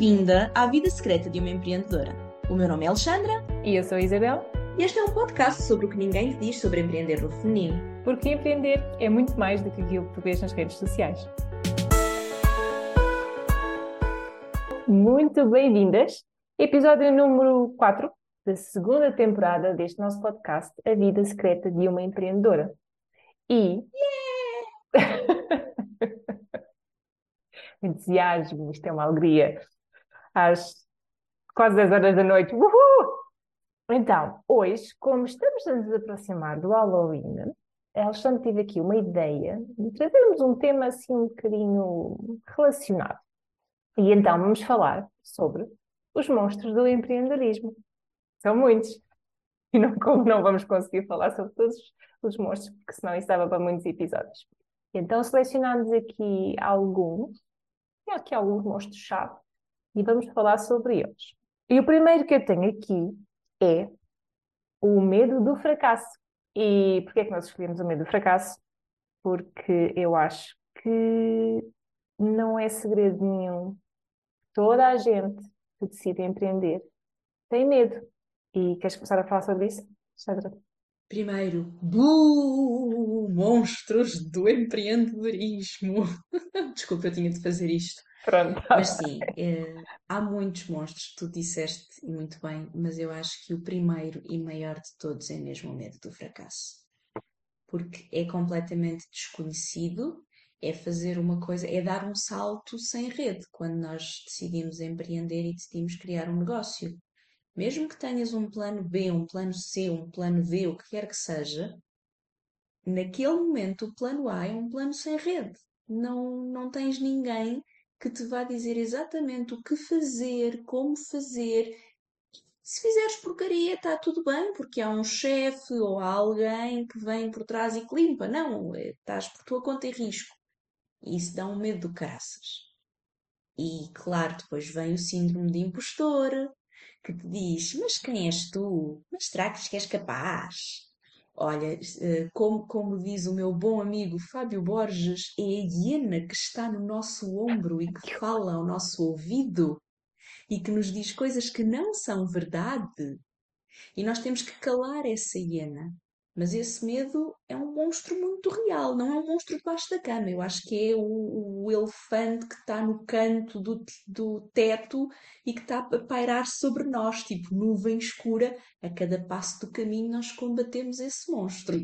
bem-vinda à vida secreta de uma empreendedora. O meu nome é Alexandra. E eu sou a Isabel. E este é um podcast sobre o que ninguém diz sobre empreender no feminino. Porque empreender é muito mais do que aquilo que tu vês nas redes sociais. Muito bem-vindas. Episódio número 4 da segunda temporada deste nosso podcast, A Vida Secreta de uma Empreendedora. E. Yeah! entusiasmo, isto é uma alegria. Às quase 10 horas da noite. Uhul! Então, hoje, como estamos a nos aproximar do Halloween, a Alexandre tive aqui uma ideia de trazermos um tema assim um bocadinho relacionado. E então vamos falar sobre os monstros do empreendedorismo. São muitos. E não, como não vamos conseguir falar sobre todos os monstros, porque senão isso dava para muitos episódios. Então selecionámos aqui alguns tem aqui alguns monstros-chave e vamos falar sobre eles. E o primeiro que eu tenho aqui é o medo do fracasso. E porquê é que nós escolhemos o medo do fracasso? Porque eu acho que não é segredo nenhum. Toda a gente que decide empreender tem medo. E queres começar a falar sobre isso, Sandra? Primeiro, buh, monstros do empreendedorismo. Desculpa, eu tinha de fazer isto. Pronto. Mas sim, é, há muitos monstros, tu disseste muito bem, mas eu acho que o primeiro e maior de todos é mesmo o medo do fracasso. Porque é completamente desconhecido, é fazer uma coisa, é dar um salto sem rede quando nós decidimos empreender e decidimos criar um negócio mesmo que tenhas um plano B, um plano C, um plano D, o que quer que seja, naquele momento o plano A é um plano sem rede. Não, não tens ninguém que te vá dizer exatamente o que fazer, como fazer. Se fizeres porcaria, está tudo bem, porque há um chefe ou há alguém que vem por trás e que limpa. Não, é, estás por tua conta e risco. E isso dá um medo do caraças. E claro, depois vem o síndrome de impostor, que te diz: Mas quem és tu? Mas será que és capaz? Olha, eh, como, como diz o meu bom amigo Fábio Borges, é a hiena que está no nosso ombro e que fala ao nosso ouvido e que nos diz coisas que não são verdade. E nós temos que calar essa hiena. Mas esse medo é um monstro muito real, não é um monstro debaixo da cama. Eu acho que é o, o elefante que está no canto do, do teto e que está a pairar sobre nós, tipo nuvem escura. A cada passo do caminho nós combatemos esse monstro.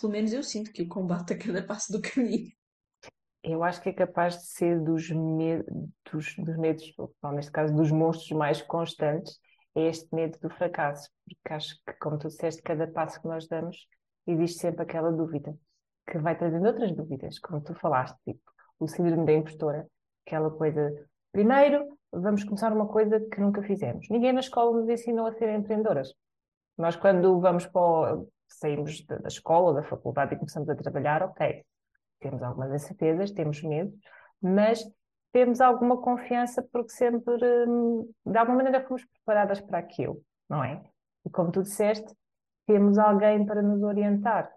Pelo menos eu sinto que o combate a cada passo do caminho. Eu acho que é capaz de ser dos, me dos, dos medos, ou neste caso dos monstros mais constantes, é este medo do fracasso, porque acho que, como tu disseste, cada passo que nós damos existe sempre aquela dúvida, que vai trazendo outras dúvidas, como tu falaste, tipo o síndrome da impostora, aquela coisa. Primeiro, vamos começar uma coisa que nunca fizemos. Ninguém na escola nos ensinou a ser empreendedoras. Nós, quando vamos para saímos da escola ou da faculdade e começamos a trabalhar, ok, temos algumas incertezas, temos medo, mas temos alguma confiança porque sempre, hum, de alguma maneira, fomos preparadas para aquilo, não é? E como tu disseste, temos alguém para nos orientar.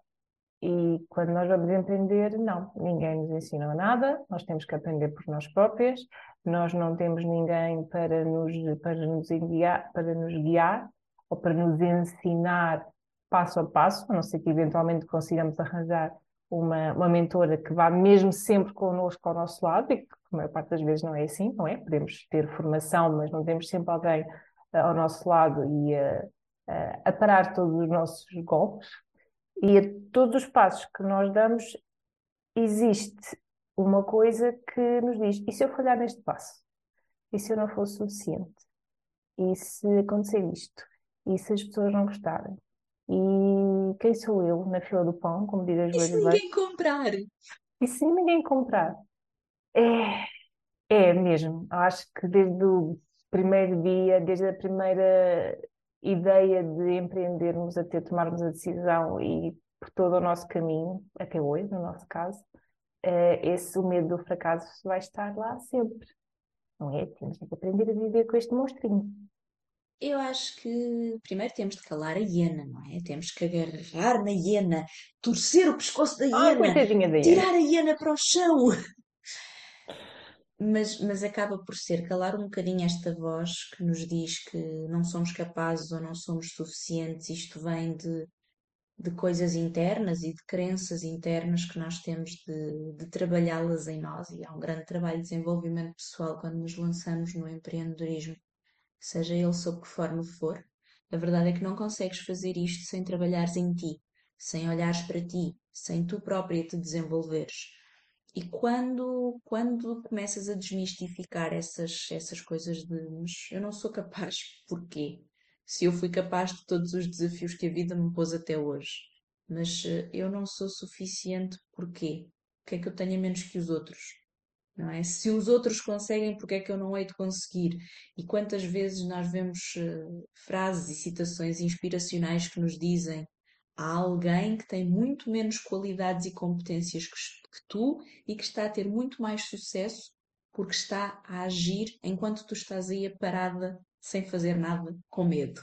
E quando nós vamos empreender, não, ninguém nos ensina nada, nós temos que aprender por nós próprias, nós não temos ninguém para nos, para nos, guiar, para nos guiar ou para nos ensinar passo a passo, a não ser que eventualmente consigamos arranjar uma, uma mentora que vá mesmo sempre connosco ao nosso lado, e que a maior parte das vezes não é assim, não é? Podemos ter formação, mas não temos sempre alguém uh, ao nosso lado e a parar todos os nossos golpes. E a todos os passos que nós damos, existe uma coisa que nos diz: e se eu falhar neste passo? E se eu não for suficiente? E se acontecer isto? E se as pessoas não gostarem? E quem sou eu na fila do pão, como diz as E se ninguém comprar? E se ninguém comprar? É, é mesmo. Acho que desde o primeiro dia, desde a primeira ideia de empreendermos até tomarmos a decisão e por todo o nosso caminho, até hoje, no nosso caso, é, esse o medo do fracasso vai estar lá sempre. Não é? Temos que aprender a viver com este monstrinho. Eu acho que primeiro temos de calar a hiena, não é? Temos que agarrar na hiena, torcer o pescoço da hiena, da hiena. tirar a hiena para o chão. mas, mas acaba por ser calar um bocadinho esta voz que nos diz que não somos capazes ou não somos suficientes. Isto vem de, de coisas internas e de crenças internas que nós temos de, de trabalhá-las em nós. E há um grande trabalho de desenvolvimento pessoal quando nos lançamos no empreendedorismo, seja ele sob que forma for. A verdade é que não consegues fazer isto sem trabalhares em ti, sem olhares para ti, sem tu própria te desenvolveres. E quando, quando começas a desmistificar essas, essas coisas de eu não sou capaz, porquê? Se eu fui capaz de todos os desafios que a vida me pôs até hoje, mas eh, eu não sou suficiente, porquê? O que é que eu tenho menos que os outros? É? Se os outros conseguem, porque é que eu não hei de conseguir? E quantas vezes nós vemos uh, frases e citações inspiracionais que nos dizem há alguém que tem muito menos qualidades e competências que, que tu e que está a ter muito mais sucesso porque está a agir enquanto tu estás aí parada sem fazer nada, com medo.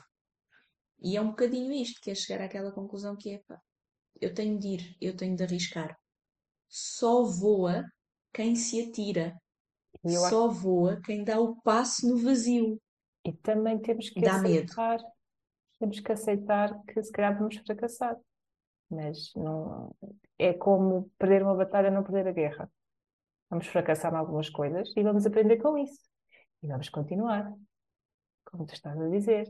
E é um bocadinho isto, que é chegar àquela conclusão que é, pá, eu tenho de ir, eu tenho de arriscar. Só voa quem se atira. Só voa quem dá o passo no vazio. E também temos que dá aceitar, medo. temos que aceitar que se calhar vamos fracassar. Mas não é como perder uma batalha, não perder a guerra. Vamos fracassar em algumas coisas e vamos aprender com isso. E vamos continuar. Como tu estás a dizer.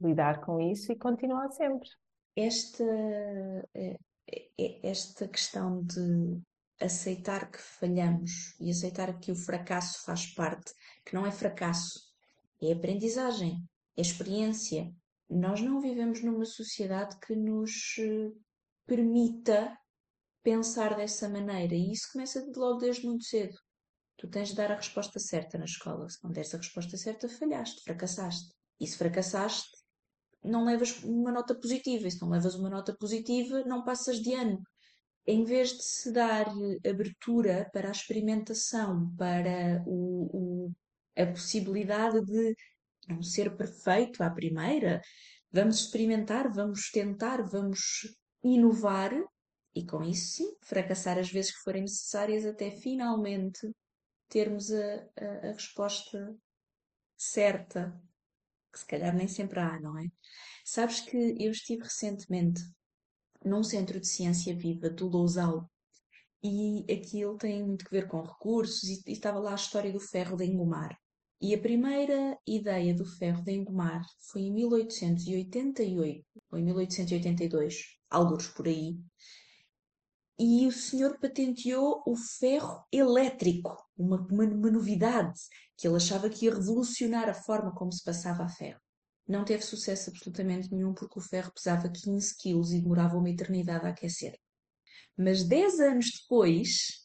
Lidar com isso e continuar sempre. Esta, eh, eh, esta questão de aceitar que falhamos e aceitar que o fracasso faz parte, que não é fracasso, é aprendizagem, é experiência. Nós não vivemos numa sociedade que nos eh, permita pensar dessa maneira e isso começa logo desde muito cedo. Tu tens de dar a resposta certa na escola. Se não deres a resposta certa, falhaste, fracassaste. E se fracassaste, não levas uma nota positiva. E se não levas uma nota positiva, não passas de ano em vez de se dar abertura para a experimentação, para o, o, a possibilidade de não ser perfeito à primeira, vamos experimentar, vamos tentar, vamos inovar e com isso sim, fracassar as vezes que forem necessárias até finalmente termos a, a, a resposta certa, que se calhar nem sempre há, não é? Sabes que eu estive recentemente num centro de ciência viva do Lousal. E aquilo tem muito a ver com recursos, e, e estava lá a história do ferro de engomar. E a primeira ideia do ferro de engomar foi em 1888 ou em 1882, alguns por aí. E o senhor patenteou o ferro elétrico, uma, uma, uma novidade que ele achava que ia revolucionar a forma como se passava a ferro. Não teve sucesso absolutamente nenhum porque o ferro pesava 15 quilos e demorava uma eternidade a aquecer. Mas 10 anos depois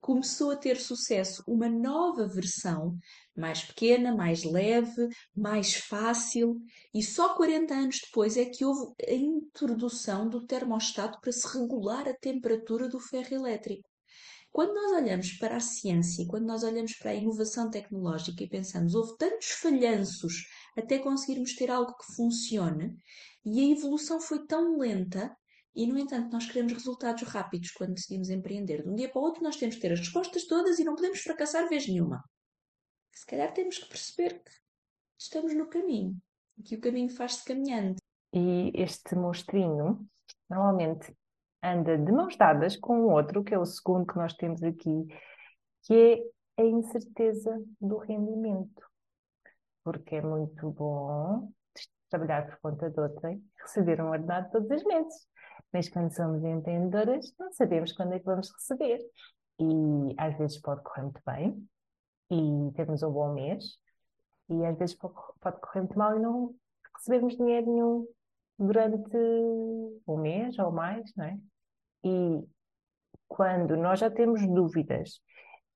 começou a ter sucesso uma nova versão, mais pequena, mais leve, mais fácil, e só 40 anos depois é que houve a introdução do termostato para se regular a temperatura do ferro elétrico. Quando nós olhamos para a ciência, quando nós olhamos para a inovação tecnológica e pensamos, houve tantos falhanços até conseguirmos ter algo que funcione. E a evolução foi tão lenta e, no entanto, nós queremos resultados rápidos quando decidimos empreender. De um dia para o outro, nós temos que ter as respostas todas e não podemos fracassar vez nenhuma. Se calhar temos que perceber que estamos no caminho, que o caminho faz-se caminhando. E este monstrinho, normalmente, anda de mãos dadas com o outro, que é o segundo que nós temos aqui, que é a incerteza do rendimento porque é muito bom trabalhar por conta de outrem, receber um ordenado todos os meses. Mas quando somos empreendedoras, não sabemos quando é que vamos receber. E às vezes pode correr muito bem e temos um bom mês, e às vezes pode, pode correr muito mal e não recebemos dinheiro nenhum durante um mês ou mais, não é? E quando nós já temos dúvidas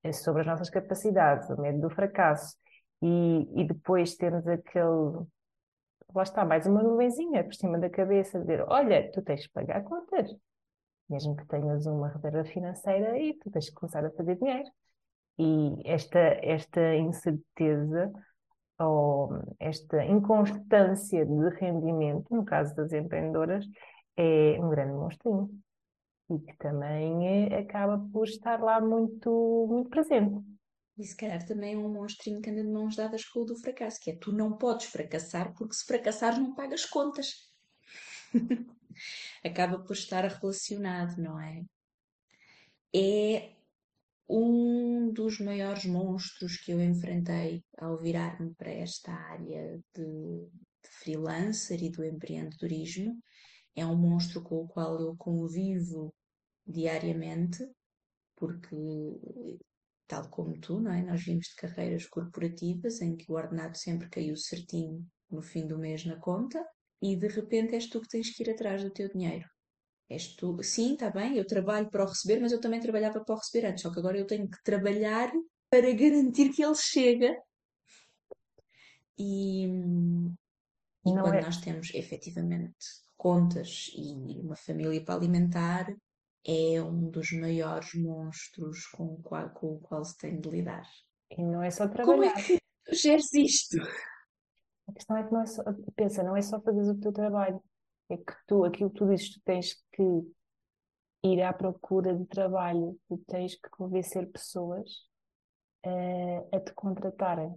eh, sobre as nossas capacidades, o medo do fracasso, e, e depois temos aquele. Lá está, mais uma nuvenzinha por cima da cabeça, dizer: olha, tu tens que pagar contas, mesmo que tenhas uma reserva financeira e tu tens que começar a fazer dinheiro. E esta, esta incerteza ou esta inconstância de rendimento, no caso das empreendedoras, é um grande monstrinho e que também é, acaba por estar lá muito, muito presente. E se calhar também é um monstrinho que anda de mãos dadas com o do fracasso, que é tu não podes fracassar porque se fracassares não pagas contas. Acaba por estar relacionado, não é? É um dos maiores monstros que eu enfrentei ao virar-me para esta área de, de freelancer e do empreendedorismo. É um monstro com o qual eu convivo diariamente, porque tal como tu, não é? Nós vimos de carreiras corporativas em que o ordenado sempre caiu certinho no fim do mês na conta e de repente és tu que tens que ir atrás do teu dinheiro. És tu, sim, está bem, eu trabalho para o receber, mas eu também trabalhava para o receber antes, só que agora eu tenho que trabalhar para garantir que ele chega. E, e quando é... nós temos efetivamente contas e uma família para alimentar, é um dos maiores monstros com o qual, com o qual se tem de lidar. E não é só trabalhar. Como é que tu geres isto? A questão é que não é só, pensa, não é só fazer o teu trabalho, é que tu, aquilo que tu dizes, tu tens que ir à procura de trabalho, tu tens que convencer pessoas uh, a te contratarem,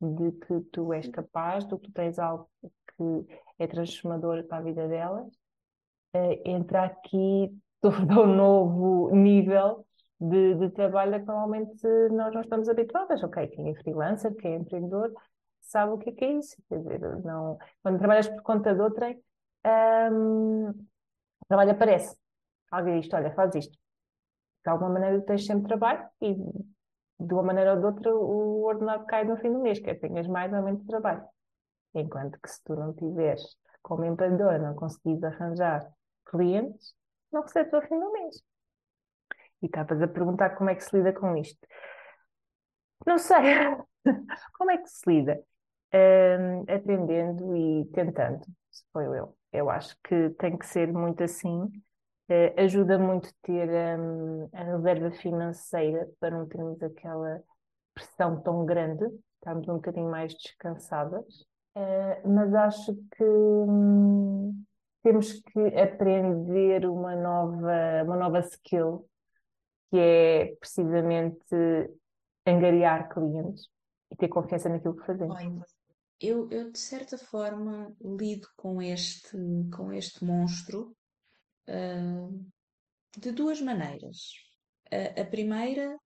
de que tu és capaz, de que tu tens algo que é transformador para a vida delas, uh, entra aqui todo um novo nível de, de trabalho a que normalmente nós não estamos habituadas. Ok, quem é freelancer, quem é empreendedor, sabe o que é, que é isso. Quer dizer, não... quando trabalhas por conta de outrem, o trabalho aparece. Alguém diz, olha, faz isto. De alguma maneira tens sempre trabalho e de uma maneira ou de outra o ordenado cai no fim do mês, quer tenhas mais ou menos trabalho. Enquanto que se tu não tiveres, como empreendedor, não conseguires arranjar clientes, não recebes ao fim do mês. E estavas a perguntar como é que se lida com isto. Não sei. como é que se lida? Um, e tentando, se foi eu. Eu acho que tem que ser muito assim. Uh, ajuda muito ter um, a reserva financeira para não termos aquela pressão tão grande, estamos um bocadinho mais descansadas. Uh, mas acho que hum, temos que aprender uma nova, uma nova skill, que é precisamente angariar clientes e ter confiança naquilo que fazemos. Eu, eu de certa forma lido com este, com este monstro uh, de duas maneiras. A, a primeira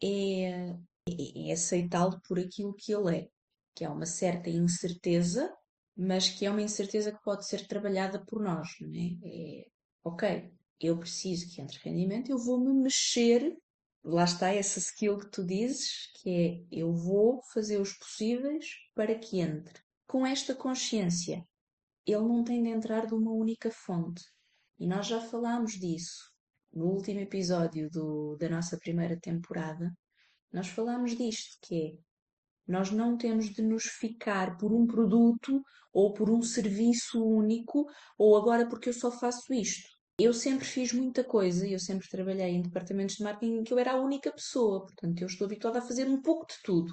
é, é, é aceitá-lo por aquilo que ele é, que é uma certa incerteza mas que é uma incerteza que pode ser trabalhada por nós, não é? é ok, eu preciso que entre rendimento, eu vou me mexer, lá está essa skill que tu dizes, que é eu vou fazer os possíveis para que entre. Com esta consciência, ele não tem de entrar de uma única fonte. E nós já falámos disso no último episódio do, da nossa primeira temporada. Nós falámos disto, que é nós não temos de nos ficar por um produto ou por um serviço único ou agora porque eu só faço isto. Eu sempre fiz muita coisa, eu sempre trabalhei em departamentos de marketing em que eu era a única pessoa, portanto eu estou habituada a fazer um pouco de tudo.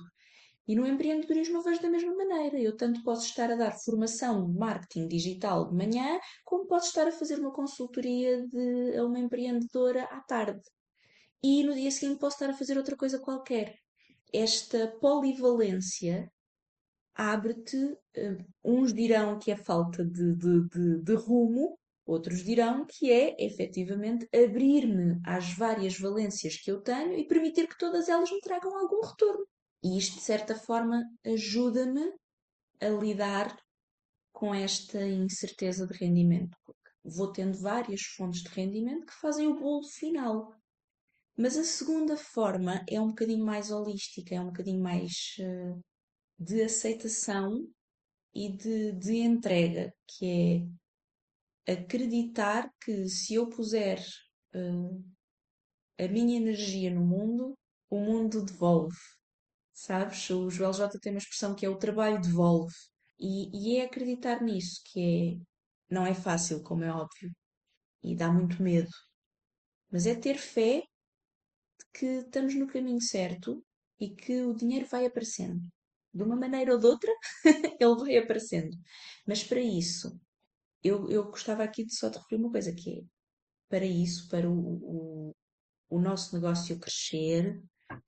E no empreendedorismo eu vejo da mesma maneira. Eu tanto posso estar a dar formação de marketing digital de manhã, como posso estar a fazer uma consultoria de, a uma empreendedora à tarde. E no dia seguinte posso estar a fazer outra coisa qualquer esta polivalência abre-te, eh, uns dirão que é falta de, de, de, de rumo, outros dirão que é efetivamente abrir-me às várias valências que eu tenho e permitir que todas elas me tragam algum retorno. E isto, de certa forma, ajuda-me a lidar com esta incerteza de rendimento, vou tendo várias fontes de rendimento que fazem o bolo final. Mas a segunda forma é um bocadinho mais holística, é um bocadinho mais uh, de aceitação e de, de entrega, que é acreditar que se eu puser uh, a minha energia no mundo, o mundo devolve. Sabes? O Joel J tem uma expressão que é o trabalho devolve. E, e é acreditar nisso, que é, não é fácil, como é óbvio, e dá muito medo. Mas é ter fé que estamos no caminho certo e que o dinheiro vai aparecendo. De uma maneira ou de outra, ele vai aparecendo. Mas para isso, eu, eu gostava aqui de só te referir uma coisa que é, para isso, para o, o, o nosso negócio crescer,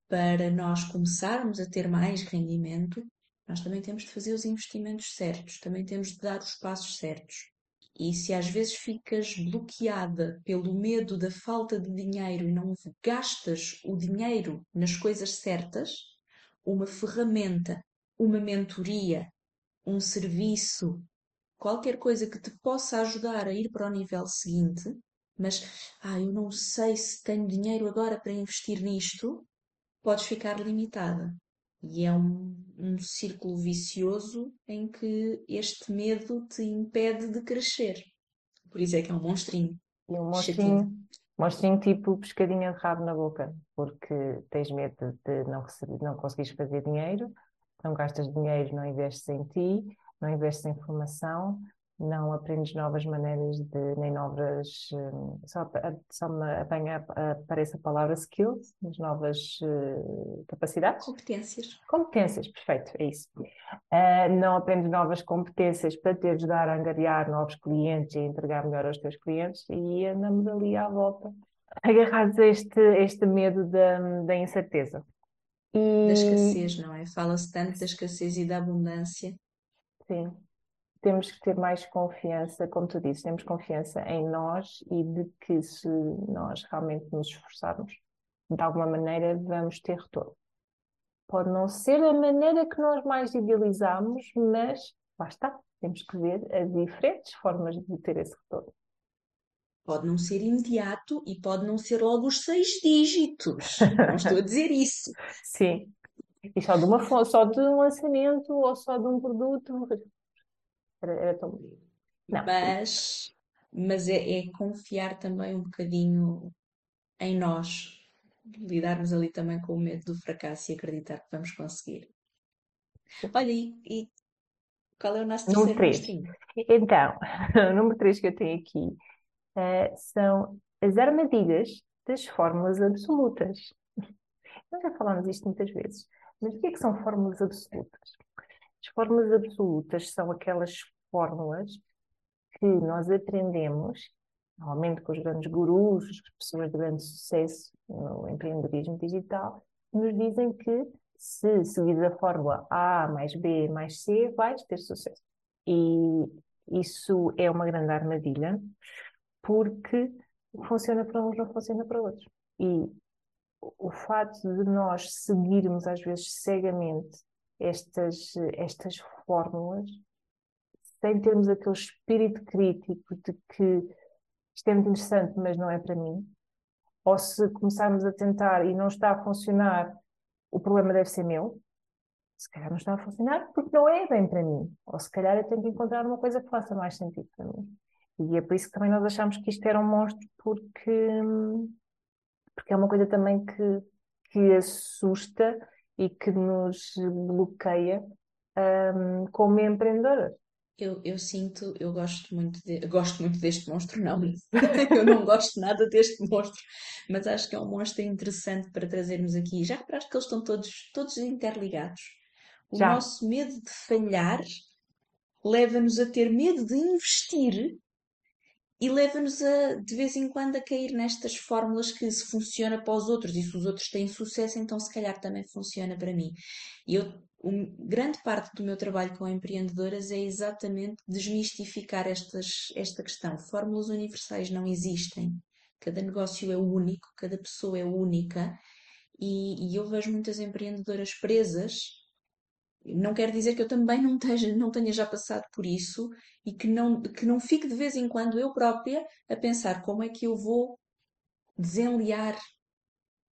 para nós começarmos a ter mais rendimento, nós também temos de fazer os investimentos certos, também temos de dar os passos certos. E se às vezes ficas bloqueada pelo medo da falta de dinheiro e não gastas o dinheiro nas coisas certas, uma ferramenta, uma mentoria, um serviço, qualquer coisa que te possa ajudar a ir para o nível seguinte, mas ah, eu não sei se tenho dinheiro agora para investir nisto, podes ficar limitada. E é um, um círculo vicioso em que este medo te impede de crescer. Por isso é que é um monstrinho. E um monstrinho, monstrinho tipo pescadinha de rabo na boca, porque tens medo de não, receber, não conseguires fazer dinheiro, não gastas dinheiro, não investes em ti, não investes em formação, não aprendes novas maneiras de, nem novas, hum, só, só me apanha, aparece a palavra skills, as novas uh, capacidades. Competências. Competências, perfeito, é isso. Uh, não aprendes novas competências para te ajudar a angariar novos clientes e entregar melhor aos teus clientes e andamos ali à volta, agarrados a este, este medo da, da incerteza. E... Da escassez, não é? Fala-se tanto da escassez e da abundância. Sim, temos que ter mais confiança, como tu disse, temos confiança em nós e de que se nós realmente nos esforçarmos, de alguma maneira vamos ter retorno. Pode não ser a maneira que nós mais idealizamos, mas lá está, temos que ver as diferentes formas de ter esse retorno. Pode não ser imediato e pode não ser logo os seis dígitos. Não estou a dizer isso. Sim. E só de, uma, só de um lançamento ou só de um produto era, era tão bonito. Não. Mas, mas é, é confiar também um bocadinho em nós, lidarmos ali também com o medo do fracasso e acreditar que vamos conseguir. Olha, e, e qual é o nosso número terceiro Então, o número 3 que eu tenho aqui uh, são as armadilhas das fórmulas absolutas. Nós já falámos isto muitas vezes, mas o que é que são fórmulas absolutas? As fórmulas absolutas são aquelas fórmulas que nós aprendemos, normalmente com os grandes gurus, as pessoas de grande sucesso no empreendedorismo digital, nos dizem que se seguir a fórmula A mais B mais C, vais ter sucesso. E isso é uma grande armadilha, porque funciona para uns, não funciona para outros. E o fato de nós seguirmos, às vezes, cegamente estas, estas fórmulas sem termos aquele espírito crítico de que isto é muito interessante, mas não é para mim, ou se começarmos a tentar e não está a funcionar, o problema deve ser meu, se calhar não está a funcionar porque não é bem para mim, ou se calhar eu tenho que encontrar uma coisa que faça mais sentido para mim. E é por isso que também nós achamos que isto era um monstro, porque, porque é uma coisa também que, que assusta e que nos bloqueia um, como empreendedoras. Eu, eu sinto, eu gosto muito, de, gosto muito deste monstro, não, eu não gosto nada deste monstro, mas acho que é um monstro interessante para trazermos aqui. Já reparaste que eles estão todos, todos interligados? O Já. nosso medo de falhar leva-nos a ter medo de investir e leva-nos a, de vez em quando, a cair nestas fórmulas que se funciona para os outros e se os outros têm sucesso, então se calhar também funciona para mim. E eu um, grande parte do meu trabalho com empreendedoras é exatamente desmistificar estas, esta questão. Fórmulas universais não existem. Cada negócio é único, cada pessoa é única e, e eu vejo muitas empreendedoras presas. Não quer dizer que eu também não, tenha, não tenha já passado por isso e que não, que não fique de vez em quando eu própria a pensar como é que eu vou desenliar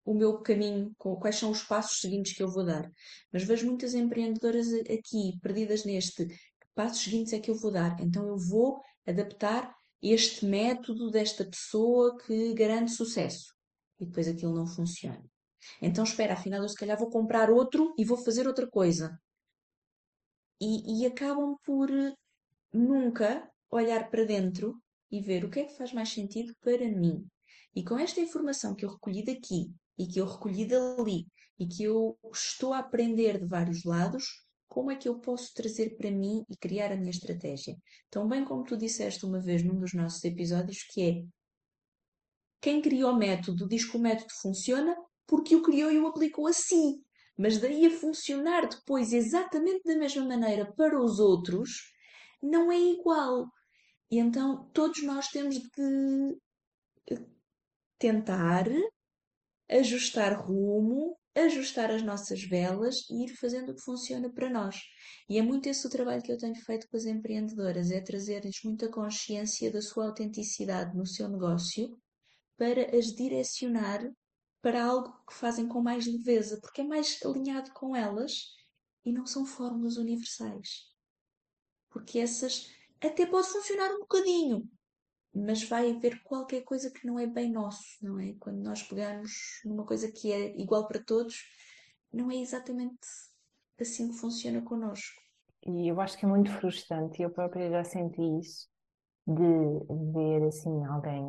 o meu caminho, quais são os passos seguintes que eu vou dar. Mas vejo muitas empreendedoras aqui perdidas neste que passos seguintes é que eu vou dar. Então eu vou adaptar este método desta pessoa que garante sucesso. E depois aquilo não funciona. Então espera, afinal eu se calhar vou comprar outro e vou fazer outra coisa. E, e acabam por nunca olhar para dentro e ver o que é que faz mais sentido para mim. E com esta informação que eu recolhi daqui e que eu recolhi dali e que eu estou a aprender de vários lados, como é que eu posso trazer para mim e criar a minha estratégia? Tão bem como tu disseste uma vez num dos nossos episódios, que é quem cria o método diz que o método funciona, porque o criou e o aplicou assim. Mas daí a funcionar depois exatamente da mesma maneira para os outros, não é igual. E então todos nós temos de tentar ajustar rumo, ajustar as nossas velas e ir fazendo o que funciona para nós. E é muito esse o trabalho que eu tenho feito com as empreendedoras, é trazer-lhes muita consciência da sua autenticidade no seu negócio para as direcionar para algo que fazem com mais leveza, porque é mais alinhado com elas e não são fórmulas universais. Porque essas até pode funcionar um bocadinho, mas vai haver qualquer coisa que não é bem nosso, não é? Quando nós pegamos numa coisa que é igual para todos, não é exatamente assim que funciona connosco. E eu acho que é muito frustrante, eu própria já senti isso, de ver assim alguém,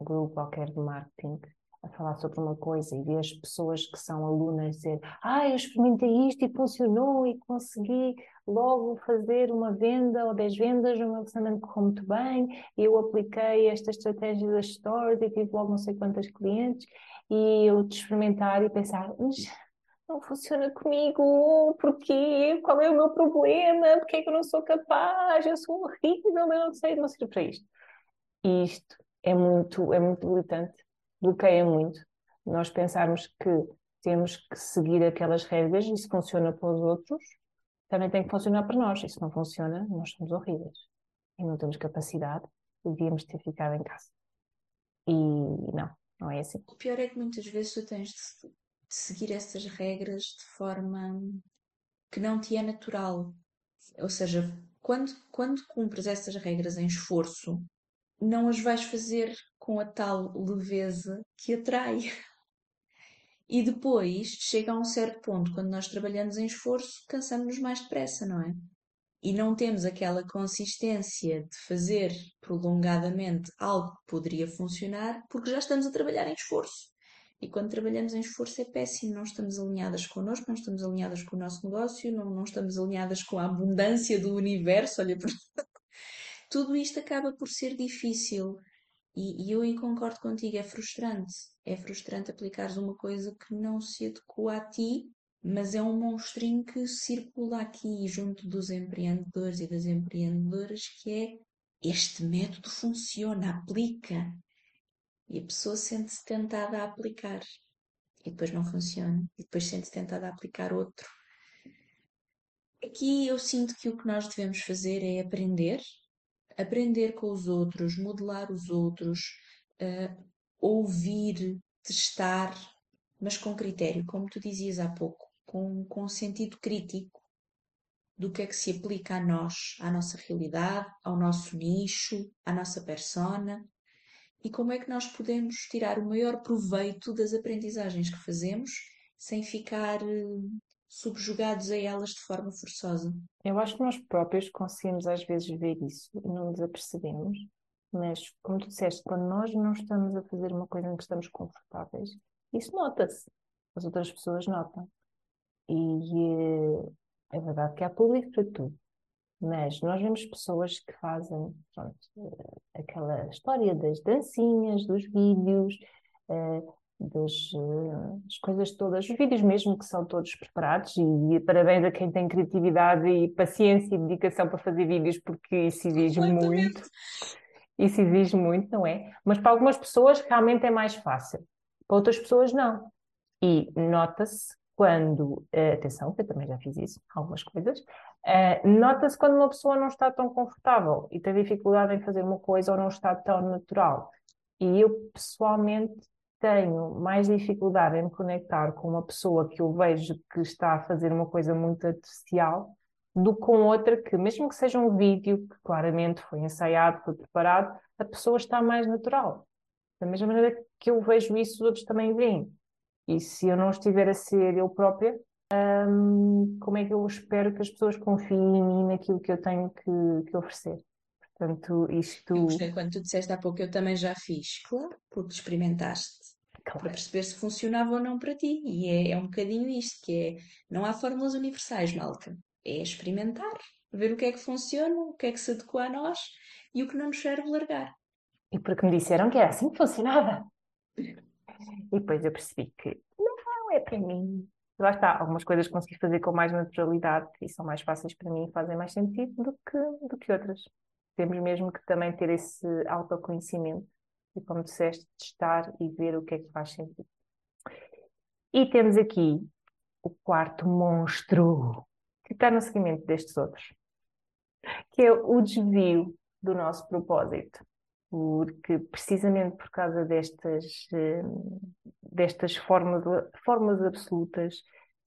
um grupo qualquer de marketing, a falar sobre uma coisa e ver as pessoas que são alunas dizer ah, eu experimentei isto e funcionou e consegui logo fazer uma venda ou 10 vendas, o meu lançamento correu muito bem, eu apliquei esta estratégia das stores e tive logo não sei quantas clientes e eu de experimentar e pensar, mas não funciona comigo, porquê? Qual é o meu problema? Porquê é que eu não sou capaz? Eu sou horrível, eu não sei, não sei para isto. E isto é muito, é muito debilitante bloqueia muito. Nós pensarmos que temos que seguir aquelas regras e se funciona para os outros, também tem que funcionar para nós. E se não funciona, nós somos horríveis. E não temos capacidade, devíamos ter ficado em casa. E não, não é assim. O pior é que muitas vezes tu tens de seguir essas regras de forma que não te é natural. Ou seja, quando, quando cumpres essas regras em esforço, não as vais fazer com a tal leveza que atrai. E depois chega a um certo ponto, quando nós trabalhamos em esforço, cansamos-nos mais depressa, não é? E não temos aquela consistência de fazer prolongadamente algo que poderia funcionar, porque já estamos a trabalhar em esforço. E quando trabalhamos em esforço é péssimo, não estamos alinhadas connosco, não estamos alinhadas com o nosso negócio, não, não estamos alinhadas com a abundância do universo. Olha, tudo isto acaba por ser difícil. E, e eu concordo contigo, é frustrante. É frustrante aplicares uma coisa que não se adequa a ti, mas é um monstrinho que circula aqui junto dos empreendedores e das empreendedoras que é este método funciona, aplica. E a pessoa sente-se tentada a aplicar. E depois não funciona. E depois sente-se tentada a aplicar outro. Aqui eu sinto que o que nós devemos fazer é aprender, aprender com os outros, modelar os outros, uh, ouvir, testar, mas com critério, como tu dizias há pouco, com, com sentido crítico do que é que se aplica a nós, à nossa realidade, ao nosso nicho, à nossa persona e como é que nós podemos tirar o maior proveito das aprendizagens que fazemos sem ficar uh, subjugados a elas de forma forçosa. Eu acho que nós próprios conseguimos às vezes ver isso e não nos apercebemos, mas como tu disseste, quando nós não estamos a fazer uma coisa em que estamos confortáveis, isso nota-se. As outras pessoas notam. E é, é verdade que há público para tudo. Mas nós vemos pessoas que fazem pronto, eh, aquela história das dancinhas, dos vídeos, eh, das, uh, coisas todas, os vídeos mesmo que são todos preparados e, e, parabéns a quem tem criatividade e paciência e dedicação para fazer vídeos porque isso exige muito. Isso exige muito, não é? Mas para algumas pessoas realmente é mais fácil, para outras pessoas não. E nota-se quando, uh, atenção, que eu também já fiz isso, algumas coisas, uh, nota-se quando uma pessoa não está tão confortável e tem dificuldade em fazer uma coisa ou não está tão natural. E eu pessoalmente tenho mais dificuldade em me conectar com uma pessoa que eu vejo que está a fazer uma coisa muito artificial do que com outra que, mesmo que seja um vídeo que claramente foi ensaiado, foi preparado, a pessoa está mais natural. Da mesma maneira que eu vejo isso, os outros também veem. E se eu não estiver a ser eu própria, hum, como é que eu espero que as pessoas confiem em mim naquilo que eu tenho que, que oferecer? Portanto, isto. Eu gostei quando tu disseste há pouco, eu também já fiz, claro, porque experimentaste claro. para perceber se funcionava ou não para ti. E é, é um bocadinho isto, que é, não há fórmulas universais, malta. É experimentar, ver o que é que funciona, o que é que se adequa a nós e o que não nos serve largar. E porque me disseram que era assim que funcionava. E depois eu percebi que não é para mim. Lá está, algumas coisas consegui fazer com mais naturalidade e são mais fáceis para mim e fazem mais sentido do que, do que outras. Temos mesmo que também ter esse autoconhecimento e, como disseste, testar e ver o que é que faz sentido. E temos aqui o quarto monstro, que está no seguimento destes outros, que é o desvio do nosso propósito porque precisamente por causa destas, hum, destas formas, formas absolutas,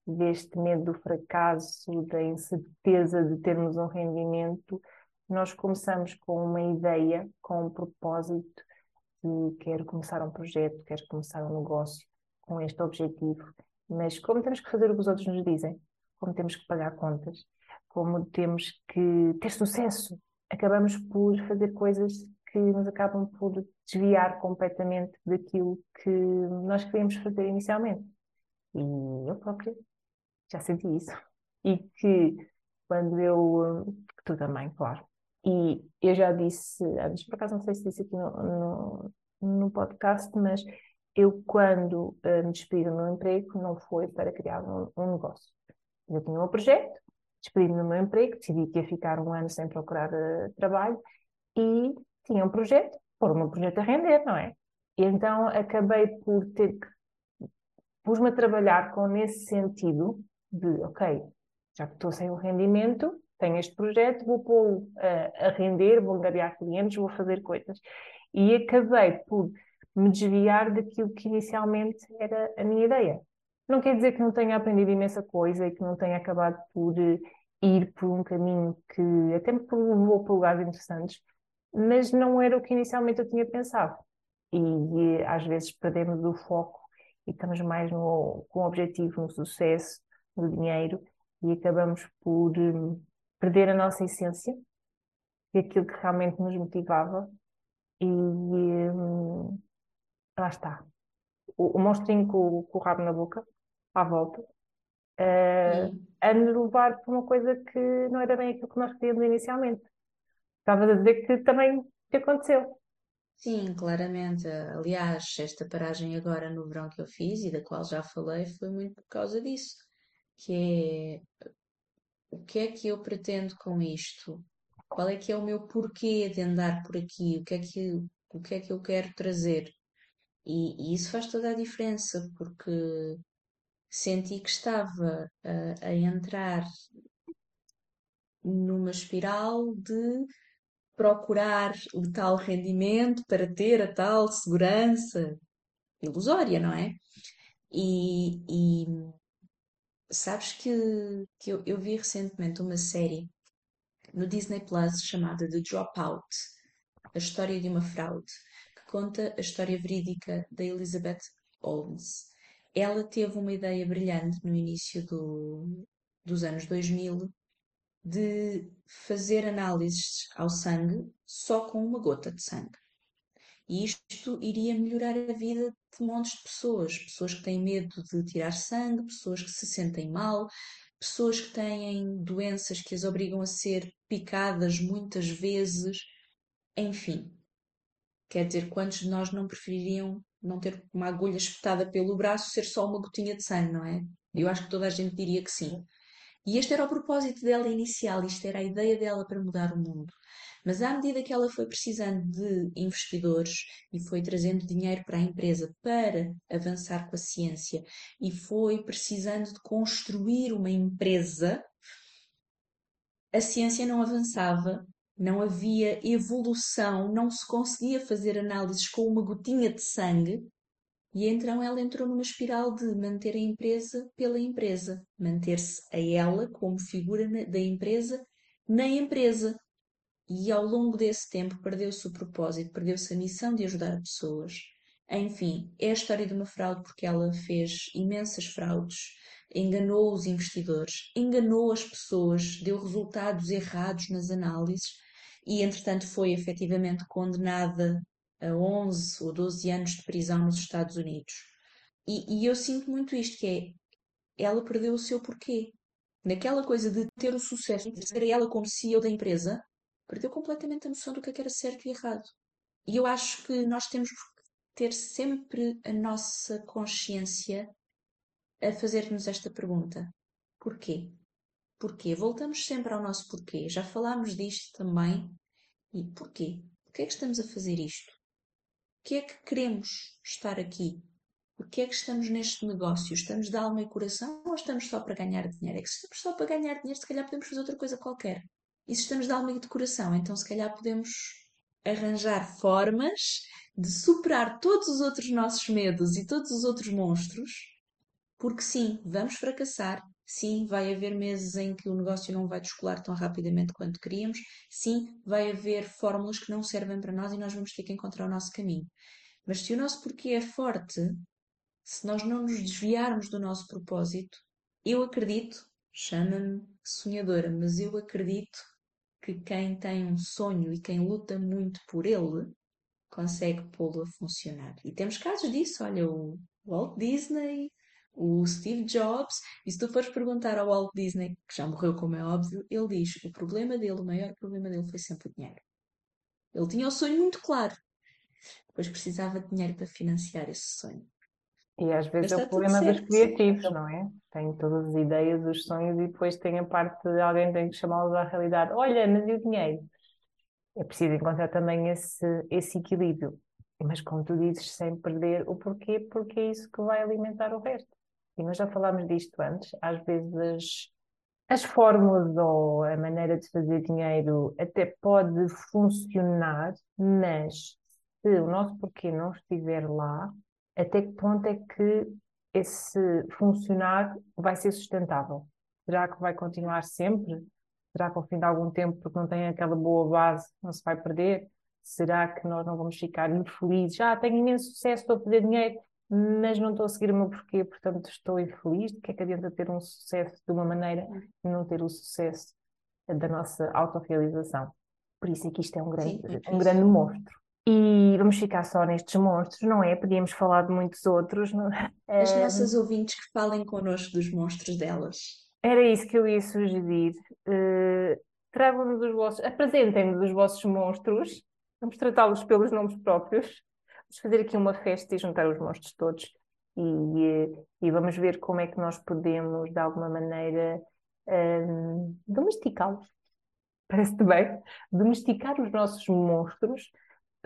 deste medo do fracasso, da incerteza de termos um rendimento, nós começamos com uma ideia, com um propósito de quero começar um projeto, quero começar um negócio com este objetivo, mas como temos que fazer o que os outros nos dizem, como temos que pagar contas, como temos que ter sucesso, acabamos por fazer coisas que nos acabam por desviar completamente daquilo que nós queríamos fazer inicialmente. E eu própria já senti isso. E que quando eu. Tu também, claro. E eu já disse antes, por acaso não sei se disse aqui no, no, no podcast, mas eu, quando uh, me despedi do meu emprego, não foi para criar um, um negócio. Eu tinha um projeto, despedi-me do meu emprego, decidi que ia ficar um ano sem procurar uh, trabalho e tinha um projeto, pôr o meu projeto a render, não é? E então acabei por ter que. pus-me a trabalhar com nesse sentido de, ok, já que estou sem o rendimento, tenho este projeto, vou pô-lo a, a render, vou angariar clientes, vou fazer coisas. E acabei por me desviar daquilo que inicialmente era a minha ideia. Não quer dizer que não tenha aprendido imensa coisa e que não tenha acabado por eh, ir por um caminho que até me levou para lugares interessantes, mas não era o que inicialmente eu tinha pensado. E, e às vezes perdemos o foco e estamos mais no, com o objetivo no sucesso, no dinheiro, e acabamos por um, perder a nossa essência e aquilo que realmente nos motivava. E um, lá está. O, o monstrinho com, com, o rabo na boca, à volta, uh, a nos levar para uma coisa que não era bem aquilo que nós queríamos inicialmente. Estavas a dizer que também te aconteceu. Sim, claramente. Aliás, esta paragem agora no verão que eu fiz e da qual já falei foi muito por causa disso, que é o que é que eu pretendo com isto? Qual é que é o meu porquê de andar por aqui? O que é que, o que é que eu quero trazer? E, e isso faz toda a diferença, porque senti que estava a, a entrar numa espiral de procurar o tal rendimento para ter a tal segurança ilusória, não é? E, e sabes que, que eu, eu, vi recentemente uma série no Disney Plus chamada The Dropout a história de uma fraude que conta a história verídica da Elizabeth Holmes. Ela teve uma ideia brilhante no início do, dos anos 2000 de fazer análises ao sangue só com uma gota de sangue. E isto iria melhorar a vida de montes de pessoas. Pessoas que têm medo de tirar sangue, pessoas que se sentem mal, pessoas que têm doenças que as obrigam a ser picadas muitas vezes. Enfim, quer dizer, quantos de nós não prefeririam não ter uma agulha espetada pelo braço, ser só uma gotinha de sangue, não é? Eu acho que toda a gente diria que sim. E este era o propósito dela inicial, isto era a ideia dela para mudar o mundo. Mas à medida que ela foi precisando de investidores e foi trazendo dinheiro para a empresa para avançar com a ciência e foi precisando de construir uma empresa, a ciência não avançava, não havia evolução, não se conseguia fazer análises com uma gotinha de sangue e então ela entrou numa espiral de manter a empresa pela empresa, manter-se a ela como figura da empresa na empresa. E ao longo desse tempo perdeu-se o propósito, perdeu-se a missão de ajudar pessoas. Enfim, é a história de uma fraude porque ela fez imensas fraudes, enganou os investidores, enganou as pessoas, deu resultados errados nas análises e, entretanto, foi efetivamente condenada a 11 ou 12 anos de prisão nos Estados Unidos. E, e eu sinto muito isto, que é, ela perdeu o seu porquê. Naquela coisa de ter o sucesso, de ser ela como CEO da empresa, perdeu completamente a noção do que, é que era certo e errado. E eu acho que nós temos ter sempre a nossa consciência a fazer-nos esta pergunta: porquê? Porquê? Voltamos sempre ao nosso porquê. Já falámos disto também. E porquê? Porquê é que estamos a fazer isto? que é que queremos estar aqui? Porquê é que estamos neste negócio? Estamos de alma e coração ou estamos só para ganhar dinheiro? É que se estamos só para ganhar dinheiro, se calhar podemos fazer outra coisa qualquer. E se estamos de alma e de coração, então se calhar podemos arranjar formas de superar todos os outros nossos medos e todos os outros monstros, porque sim, vamos fracassar, sim, vai haver meses em que o negócio não vai descolar tão rapidamente quanto queríamos, sim, vai haver fórmulas que não servem para nós e nós vamos ter que encontrar o nosso caminho. Mas se o nosso porquê é forte, se nós não nos desviarmos do nosso propósito, eu acredito, chama-me sonhadora, mas eu acredito que quem tem um sonho e quem luta muito por ele consegue pô-lo a funcionar. E temos casos disso, olha, o Walt Disney, o Steve Jobs, e se tu fores perguntar ao Walt Disney, que já morreu como é óbvio, ele diz o problema dele, o maior problema dele foi sempre o dinheiro. Ele tinha o sonho muito claro, depois precisava de dinheiro para financiar esse sonho. E às vezes é o problema dos criativos, sim. não é? Tem todas as ideias, os sonhos e depois tem a parte de alguém tem que chamá-los à realidade. Olha, mas e o dinheiro? É preciso encontrar também esse, esse equilíbrio. Mas como tu dizes, sem perder o porquê, porque é isso que vai alimentar o resto. E nós já falámos disto antes, às vezes as fórmulas ou a maneira de fazer dinheiro até pode funcionar, mas se o nosso porquê não estiver lá, até que ponto é que esse funcionar vai ser sustentável? Será que vai continuar sempre? Será que ao fim de algum tempo, porque não tem aquela boa base, não se vai perder? Será que nós não vamos ficar infelizes? Já ah, tenho imenso sucesso, estou a fazer dinheiro, mas não estou a seguir o meu porquê, portanto estou infeliz. O que é que adianta ter um sucesso de uma maneira e não ter o sucesso da nossa autorrealização? Por isso é que isto é um grande, Sim, é um grande monstro. E vamos ficar só nestes monstros, não é? Podíamos falar de muitos outros. Não? É? As nossas ouvintes que falem connosco dos monstros delas. Era isso que eu ia sugerir. Uh, Tragam-nos os vossos, apresentem-nos os vossos monstros, vamos tratá-los pelos nomes próprios, vamos fazer aqui uma festa e juntar os monstros todos e, eh, e vamos ver como é que nós podemos, de alguma maneira, um, domesticá-los. Parece-te bem? Domesticar os nossos monstros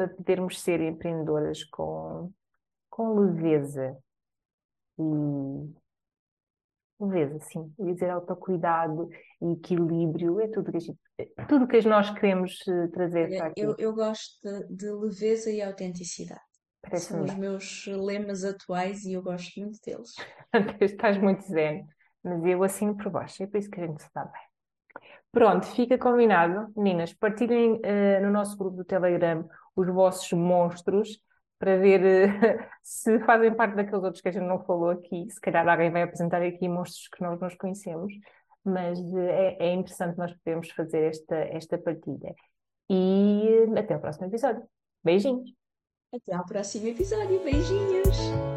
para podermos ser empreendedoras com, com leveza e leveza, sim. Eu ia dizer autocuidado e equilíbrio, é tudo que, gente, é tudo que nós queremos eh, trazer para aqui. Eu, eu gosto de, de, leveza e autenticidade. São os meus lemas atuais e eu gosto muito deles. Estás muito zen, mas eu assim por baixo, é por isso que a gente está bem. Pronto, fica combinado. Meninas, partilhem uh, no nosso grupo do Telegram os vossos monstros para ver uh, se fazem parte daqueles outros que a gente não falou aqui. Se calhar alguém vai apresentar aqui monstros que nós nos conhecemos, mas uh, é, é, interessante nós podermos fazer esta, esta partilha. E até o próximo episódio. Beijinhos! Até ao próximo episódio. Beijinhos!